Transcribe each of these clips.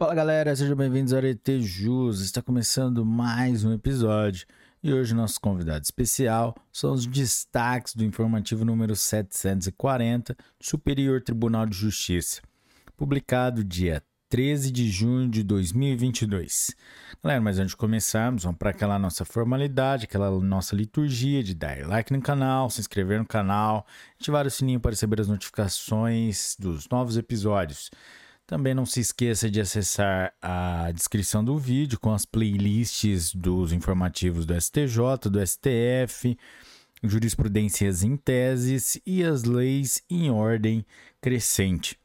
Fala galera, sejam bem-vindos ao Arete Jus. Está começando mais um episódio e hoje nosso convidado especial são os destaques do informativo número 740 do Superior Tribunal de Justiça, publicado dia 13 de junho de 2022. Galera, mas antes de começarmos, vamos para aquela nossa formalidade, aquela nossa liturgia de dar like no canal, se inscrever no canal, ativar o sininho para receber as notificações dos novos episódios. Também não se esqueça de acessar a descrição do vídeo com as playlists dos informativos do STJ, do STF, jurisprudências em teses e as leis em ordem crescente.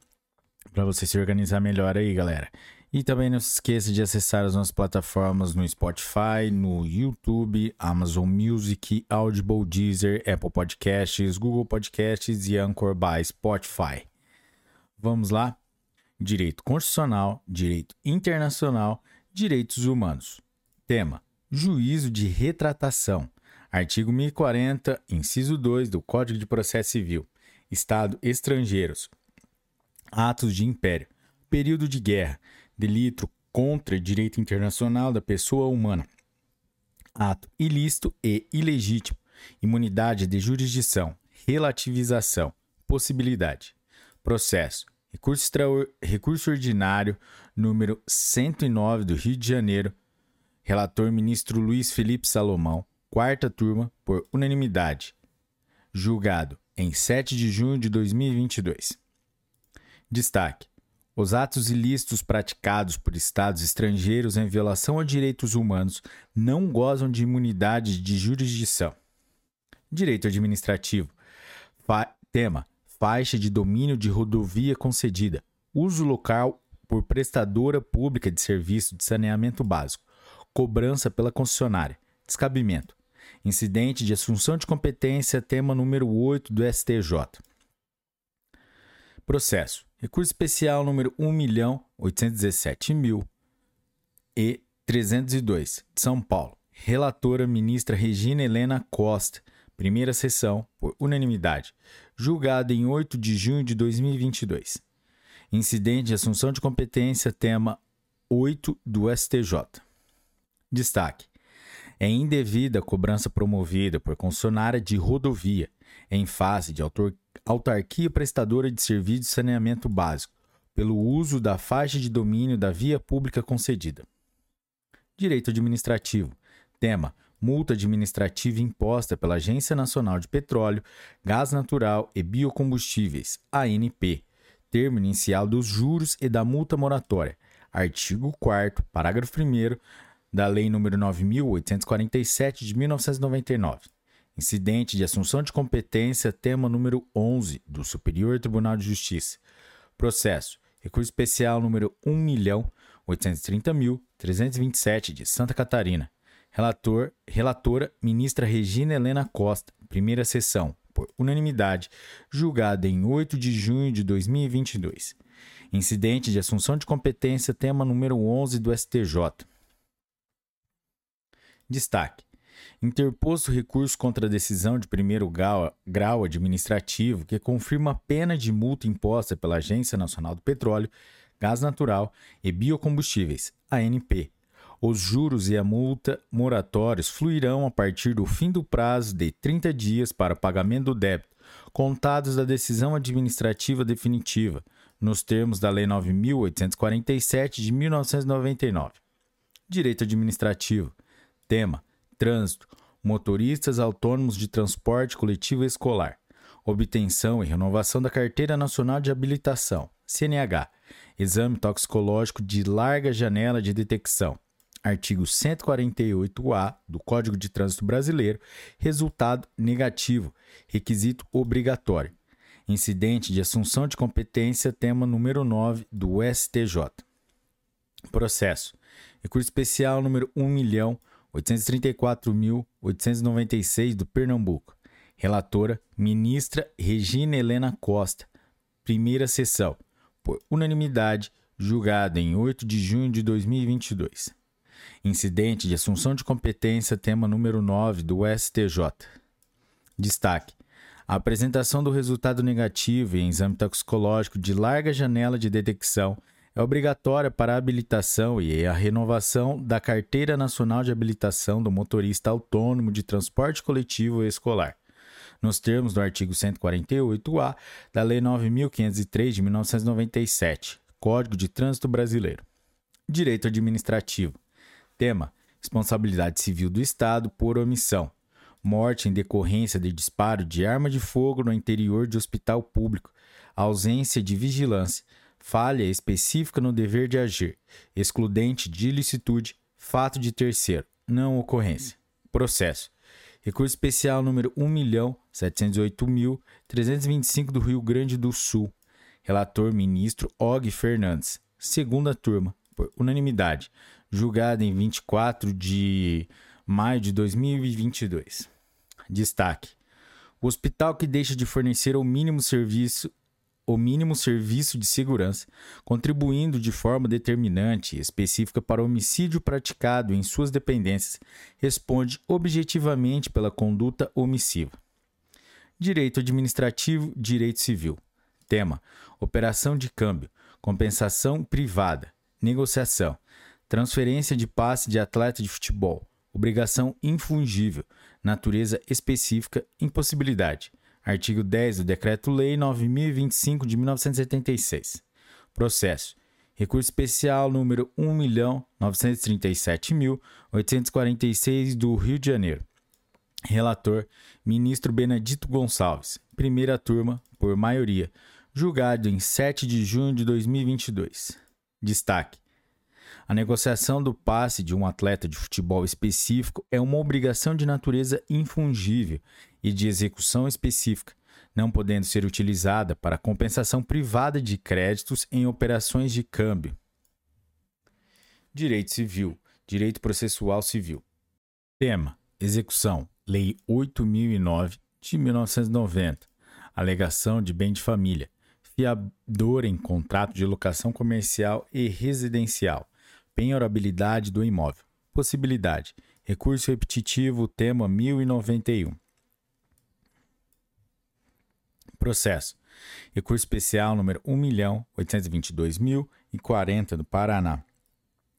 Para você se organizar melhor aí, galera. E também não se esqueça de acessar as nossas plataformas no Spotify, no YouTube, Amazon Music, Audible, Deezer, Apple Podcasts, Google Podcasts e Anchor by Spotify. Vamos lá? Direito constitucional, direito internacional, direitos humanos. Tema: juízo de retratação. Artigo 1040, inciso 2 do Código de Processo Civil. Estado estrangeiros. Atos de império. Período de guerra. Delito contra direito internacional da pessoa humana. Ato ilícito e ilegítimo. Imunidade de jurisdição. Relativização. Possibilidade. Processo Recurso, extra... Recurso ordinário número 109 do Rio de Janeiro. Relator ministro Luiz Felipe Salomão. Quarta turma, por unanimidade. Julgado em 7 de junho de 2022. Destaque: os atos ilícitos praticados por estados estrangeiros em violação a direitos humanos não gozam de imunidade de jurisdição. Direito administrativo. Fa tema: faixa de domínio de rodovia concedida, uso local por prestadora pública de serviço de saneamento básico, cobrança pela concessionária, descabimento, incidente de assunção de competência, tema número 8 do STJ. Processo. Recurso especial número 1.817.000 e 302, de São Paulo. Relatora ministra Regina Helena Costa. Primeira sessão, por unanimidade julgado em 8 de junho de 2022. Incidente de assunção de competência, tema 8 do STJ. Destaque: é indevida a cobrança promovida por concessionária de rodovia em face de autarquia prestadora de serviço de saneamento básico pelo uso da faixa de domínio da via pública concedida. Direito administrativo. Tema: multa administrativa imposta pela Agência Nacional de Petróleo, Gás Natural e Biocombustíveis, ANP, termo inicial dos juros e da multa moratória, artigo 4 parágrafo 1 da Lei nº 9847 de 1999. Incidente de assunção de competência, tema número 11 do Superior Tribunal de Justiça. Processo. Recurso especial número 1.830.327 de Santa Catarina. Relator, relatora, ministra Regina Helena Costa, primeira sessão, por unanimidade, julgada em 8 de junho de 2022. Incidente de assunção de competência, tema número 11 do STJ. Destaque: interposto recurso contra a decisão de primeiro grau, grau administrativo que confirma a pena de multa imposta pela Agência Nacional do Petróleo, Gás Natural e Biocombustíveis, ANP, os juros e a multa moratórios fluirão a partir do fim do prazo de 30 dias para pagamento do débito, contados da decisão administrativa definitiva, nos termos da Lei 9847 de 1999. Direito administrativo. Tema: Trânsito. Motoristas autônomos de transporte coletivo escolar. Obtenção e renovação da Carteira Nacional de Habilitação, CNH. Exame toxicológico de larga janela de detecção artigo 148-A do Código de Trânsito Brasileiro, resultado negativo, requisito obrigatório. Incidente de assunção de competência, tema número 9 do STJ. Processo. Recurso especial número 1.834.896 do Pernambuco. Relatora, ministra Regina Helena Costa. Primeira sessão. Por unanimidade, julgado em 8 de junho de 2022. Incidente de assunção de competência, tema número 9 do STJ. Destaque: a apresentação do resultado negativo em exame toxicológico de larga janela de detecção é obrigatória para a habilitação e a renovação da Carteira Nacional de Habilitação do Motorista Autônomo de Transporte Coletivo Escolar, nos termos do artigo 148-A da Lei 9.503 de 1997, Código de Trânsito Brasileiro. Direito Administrativo. Tema: Responsabilidade Civil do Estado por omissão. Morte em decorrência de disparo de arma de fogo no interior de hospital público. Ausência de vigilância falha específica no dever de agir, excludente de ilicitude, fato de terceiro, não ocorrência. Processo. Recurso especial número 1.708.325 do Rio Grande do Sul. Relator ministro Og Fernandes. Segunda turma, por unanimidade. Julgado em 24 de maio de 2022. Destaque: o hospital que deixa de fornecer o mínimo serviço o mínimo serviço de segurança, contribuindo de forma determinante e específica para o homicídio praticado em suas dependências, responde objetivamente pela conduta omissiva. Direito administrativo, direito civil. Tema: operação de câmbio, compensação privada, negociação, transferência de passe de atleta de futebol, obrigação infungível, natureza específica, impossibilidade Artigo 10 do Decreto-Lei 9025 de 1976. Processo. Recurso especial número 1.937.846 do Rio de Janeiro. Relator: Ministro Benedito Gonçalves. Primeira turma, por maioria. Julgado em 7 de junho de 2022. Destaque: a negociação do passe de um atleta de futebol específico é uma obrigação de natureza infungível e de execução específica, não podendo ser utilizada para compensação privada de créditos em operações de câmbio. Direito Civil, Direito Processual Civil. Tema: Execução. Lei 8009 de 1990. Alegação de bem de família. Fiador em contrato de locação comercial e residencial. Penhorabilidade do imóvel. Possibilidade. Recurso repetitivo, tema 1091. Processo. Recurso especial número 1.822.040 do Paraná.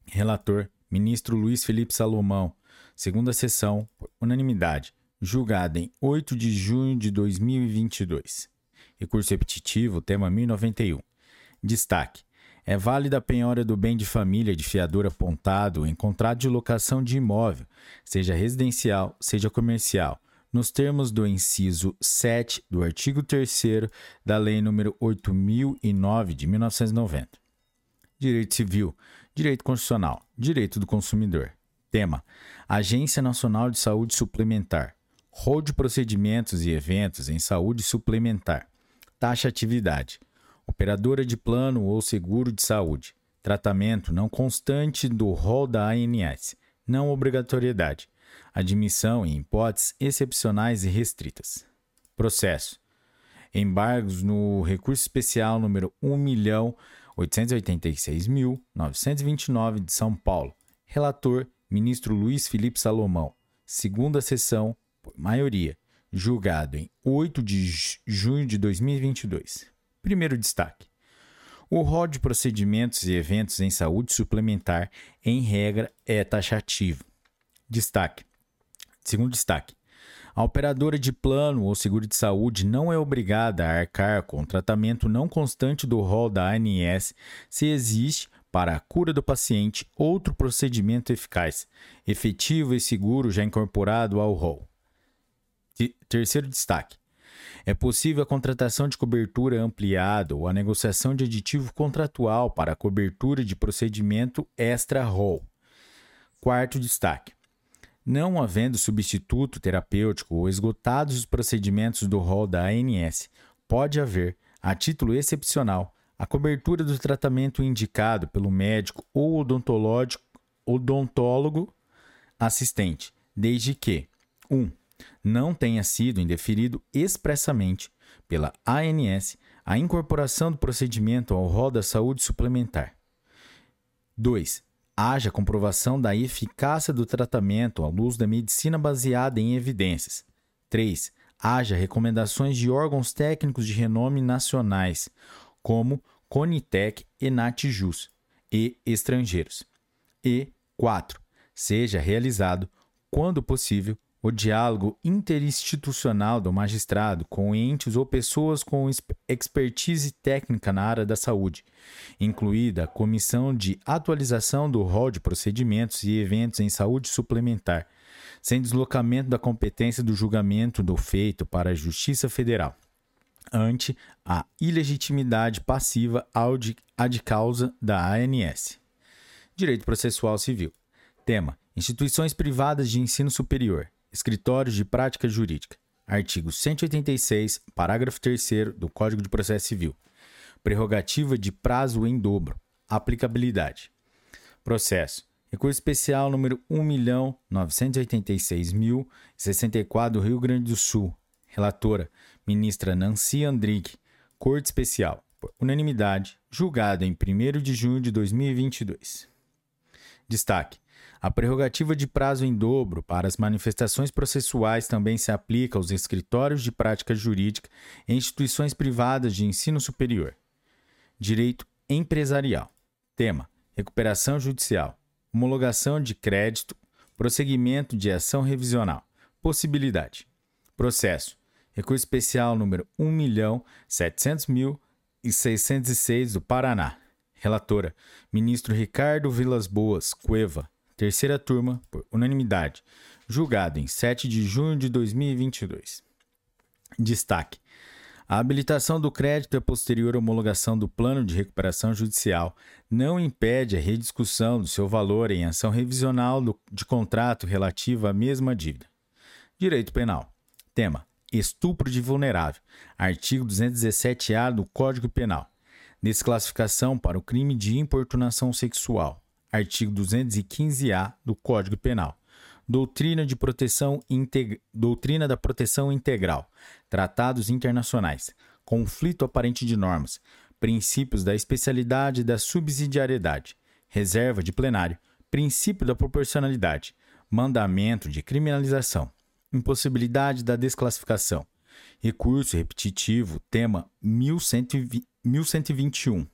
Relator: Ministro Luiz Felipe Salomão. Segunda sessão, unanimidade. Julgado em 8 de junho de 2022. Recurso repetitivo, tema 1091. Destaque: é válida a penhora do bem de família de fiador apontado em contrato de locação de imóvel, seja residencial, seja comercial, nos termos do inciso 7 do artigo 3 da Lei nº 8009 de 1990. Direito Civil, Direito Constitucional, Direito do Consumidor. Tema: Agência Nacional de Saúde Suplementar. Rol de procedimentos e eventos em saúde suplementar. Taxa atividade. Operadora de plano ou seguro de saúde. Tratamento não constante do rol da ANS. Não obrigatoriedade admissão em hipóteses excepcionais e restritas. Processo. Embargos no recurso especial número 1.886.929 de São Paulo. Relator: Ministro Luiz Felipe Salomão. Segunda sessão, por maioria. Julgado em 8 de junho de 2022. Primeiro destaque. O rol de procedimentos e eventos em saúde suplementar, em regra, é taxativo. Destaque: Segundo destaque, a operadora de plano ou seguro de saúde não é obrigada a arcar com o tratamento não constante do rol da ANS se existe, para a cura do paciente, outro procedimento eficaz, efetivo e seguro já incorporado ao rol. Terceiro destaque. É possível a contratação de cobertura ampliada ou a negociação de aditivo contratual para a cobertura de procedimento extra-rol. Quarto destaque. Não havendo substituto terapêutico ou esgotados os procedimentos do rol da ANS, pode haver, a título excepcional, a cobertura do tratamento indicado pelo médico ou odontólogo assistente, desde que 1. Um, não tenha sido indeferido expressamente pela ANS a incorporação do procedimento ao rol da saúde suplementar. 2 haja comprovação da eficácia do tratamento à luz da medicina baseada em evidências. 3. Haja recomendações de órgãos técnicos de renome nacionais, como Conitec e Natjus e estrangeiros. E 4. Seja realizado, quando possível, o diálogo interinstitucional do magistrado com entes ou pessoas com expertise técnica na área da saúde, incluída a comissão de atualização do rol de procedimentos e eventos em saúde suplementar, sem deslocamento da competência do julgamento do feito para a Justiça Federal, ante a ilegitimidade passiva ad causa da ANS. Direito Processual Civil. Tema: Instituições privadas de ensino superior. Escritórios de Prática Jurídica. Artigo 186, parágrafo 3 do Código de Processo Civil. Prerrogativa de prazo em dobro. Aplicabilidade. Processo. Recurso especial número 1.986.064 do Rio Grande do Sul. Relatora: Ministra Nancy Andrighi. Corte Especial. Por unanimidade. Julgado em 1 de junho de 2022. Destaque: a prerrogativa de prazo em dobro para as manifestações processuais também se aplica aos escritórios de prática jurídica e instituições privadas de ensino superior. Direito empresarial. Tema: recuperação judicial, homologação de crédito, prosseguimento de ação revisional. Possibilidade. Processo: recurso especial número 1.700.606 do Paraná. Relatora: Ministro Ricardo Vilas Boas Cueva terceira turma, por unanimidade, julgado em 7 de junho de 2022. Destaque: a habilitação do crédito e a posterior homologação do plano de recuperação judicial não impede a rediscussão do seu valor em ação revisional do, de contrato relativo à mesma dívida. Direito Penal. Tema: Estupro de vulnerável. Artigo 217-A do Código Penal. Desclassificação para o crime de importunação sexual artigo 215-A do Código Penal. Doutrina, de proteção integ... Doutrina da proteção integral, tratados internacionais, conflito aparente de normas, princípios da especialidade e da subsidiariedade, reserva de plenário, princípio da proporcionalidade, mandamento de criminalização, impossibilidade da desclassificação, recurso repetitivo, tema 1121.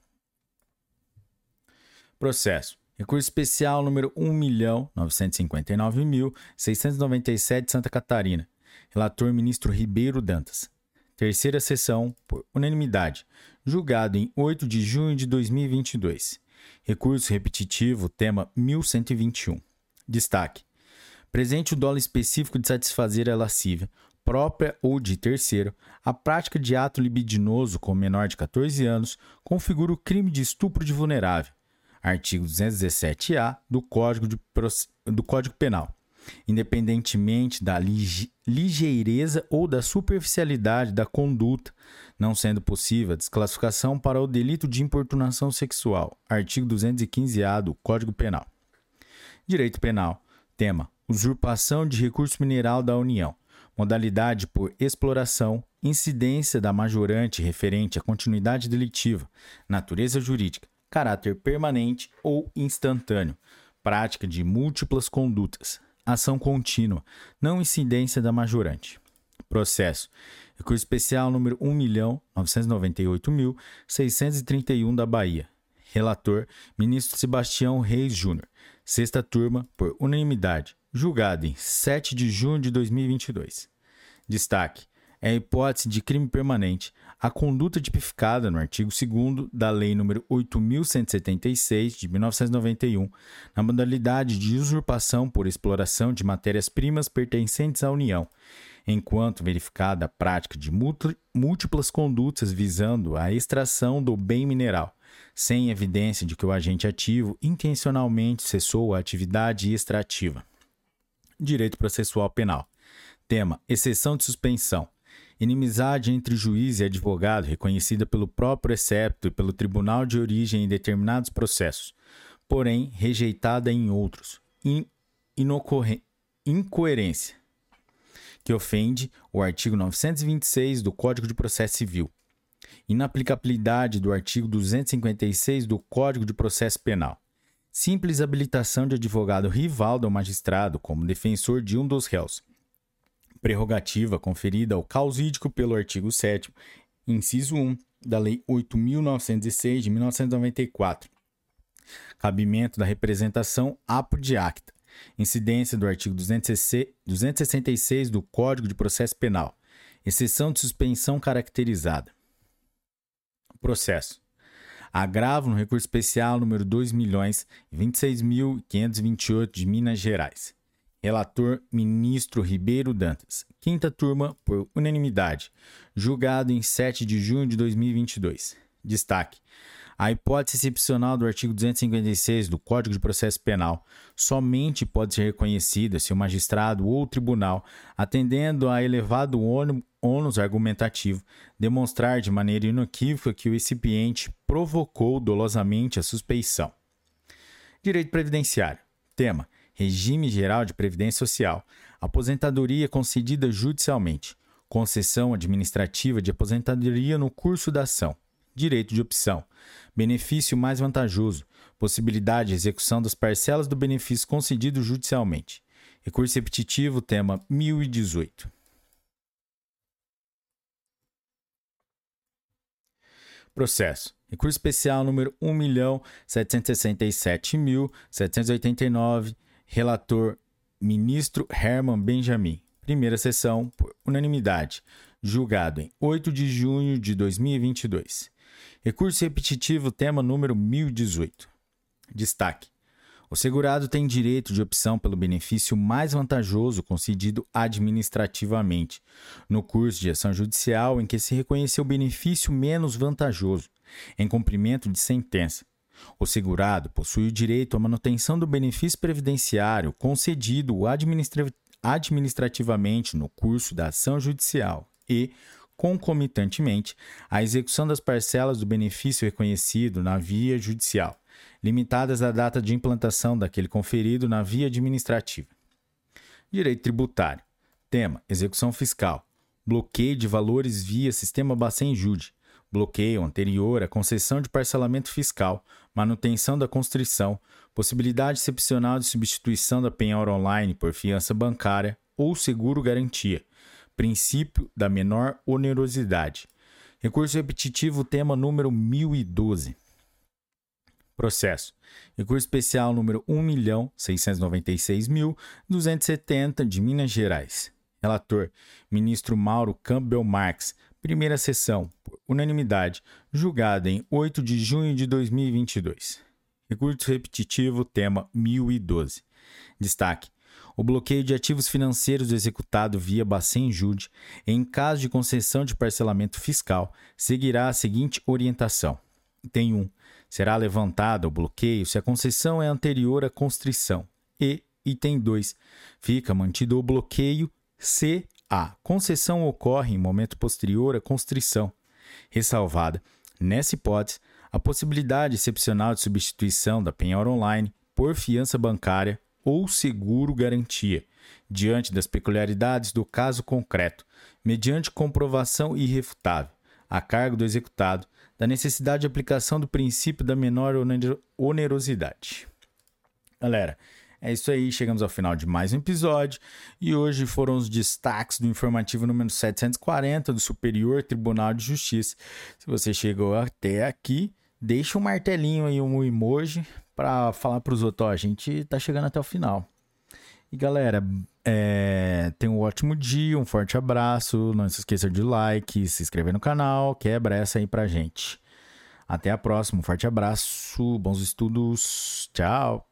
Processo. Recurso especial número 1.959.697 Santa Catarina. Relator ministro Ribeiro Dantas. Terceira sessão, por unanimidade. Julgado em 8 de junho de 2022. Recurso repetitivo, tema 1121. Destaque: presente o dolo específico de satisfazer a lascívia, própria ou de terceiro, a prática de ato libidinoso com menor de 14 anos configura o crime de estupro de vulnerável artigo 217-A do Código, de, do Código Penal, independentemente da ligeireza ou da superficialidade da conduta, não sendo possível a desclassificação para o delito de importunação sexual, artigo 215-A do Código Penal. Direito Penal. Tema: usurpação de recurso mineral da União. Modalidade por exploração, incidência da majorante referente à continuidade delitiva, natureza jurídica, caráter permanente ou instantâneo, prática de múltiplas condutas, ação contínua, não incidência da majorante. Processo. Recurso especial número 1.998.631 da Bahia. Relator: Ministro Sebastião Reis Júnior. Sexta turma, por unanimidade. Julgado em 7 de junho de 2022. Destaque: é a hipótese de crime permanente a conduta tipificada no artigo 2 da Lei nº 8.176, de 1991, na modalidade de usurpação por exploração de matérias-primas pertencentes à União, enquanto verificada a prática de múltiplas condutas visando a extração do bem mineral, sem evidência de que o agente ativo intencionalmente cessou a atividade extrativa. Direito Processual Penal. Tema: exceção de suspensão. Inimizade entre juiz e advogado, reconhecida pelo próprio precepto e pelo tribunal de origem em determinados processos, porém rejeitada em outros. In incoerência, que ofende o artigo 926 do Código de Processo Civil. Inaplicabilidade do artigo 256 do Código de Processo Penal. Simples habilitação de advogado rival do magistrado como defensor de um dos réus prerrogativa conferida ao causídico pelo artigo 7 inciso 1 da Lei 8.906 de 1994. Cabimento da representação apo de acta. Incidência do artigo 266 do Código de Processo Penal. Exceção de suspensão caracterizada. Processo. Agravo no recurso especial número 2.026.528 de Minas Gerais. Relator Ministro Ribeiro Dantas. Quinta turma, por unanimidade. Julgado em 7 de junho de 2022. Destaque: a hipótese excepcional do artigo 256 do Código de Processo Penal somente pode ser reconhecida se o magistrado ou o tribunal, atendendo a elevado ônus argumentativo, demonstrar de maneira inequívoca que o recipiente provocou dolosamente a suspeição. Direito Previdenciário. Tema: Regime Geral de Previdência Social. Aposentadoria concedida judicialmente. Concessão administrativa de aposentadoria no curso da ação direito de opção, benefício mais vantajoso, possibilidade de execução das parcelas do benefício concedido judicialmente. Recurso repetitivo, tema 1018. Processo. Recurso especial número 1.767.789. Relator ministro Herman Benjamin. Primeira sessão, por unanimidade. Julgado em 8 de junho de 2022. Recurso repetitivo, tema número 1018. Destaque: o segurado tem direito de opção pelo benefício mais vantajoso concedido administrativamente, no curso de ação judicial em que se reconheceu o benefício menos vantajoso, em cumprimento de sentença. O segurado possui o direito à manutenção do benefício previdenciário concedido administra administrativamente no curso da ação judicial e, concomitantemente à execução das parcelas do benefício reconhecido na via judicial, limitadas à data de implantação daquele conferido na via administrativa. Direito tributário. Tema: execução fiscal. Bloqueio de valores via sistema Bacen-Jude. Bloqueio anterior à concessão de parcelamento fiscal, manutenção da constrição, possibilidade excepcional de substituição da penhora online por fiança bancária ou seguro garantia, princípio da menor onerosidade. Recurso repetitivo, tema número 1012. Processo. Recurso especial número 1.696.270 de Minas Gerais. Relator: Ministro Mauro Campbell Marx. Primeira sessão, unanimidade, julgada em 8 de junho de 2022. Recurso repetitivo, tema 1012. Destaque: o bloqueio de ativos financeiros executado via Bacen Jude, em caso de concessão de parcelamento fiscal, seguirá a seguinte orientação. Tem 1. Um, será levantado o bloqueio se a concessão é anterior à constrição. E, item 2, fica mantido o bloqueio se a concessão ocorre em momento posterior à constrição, ressalvada, nessa hipótese, a possibilidade excepcional de substituição da penhora online por fiança bancária ou seguro garantia, diante das peculiaridades do caso concreto, mediante comprovação irrefutável, a cargo do executado, da necessidade de aplicação do princípio da menor onerosidade. Galera, é isso aí, chegamos ao final de mais um episódio e hoje foram os destaques do informativo número 740 do Superior Tribunal de Justiça. Se você chegou até aqui, deixa um martelinho aí, um emoji para falar para os outros, ó, a gente tá chegando até o final. E galera, é, tenha um ótimo dia, um forte abraço, não se esqueça de like, se inscrever no canal, quebra essa aí pra gente. Até a próxima, um forte abraço, bons estudos, tchau!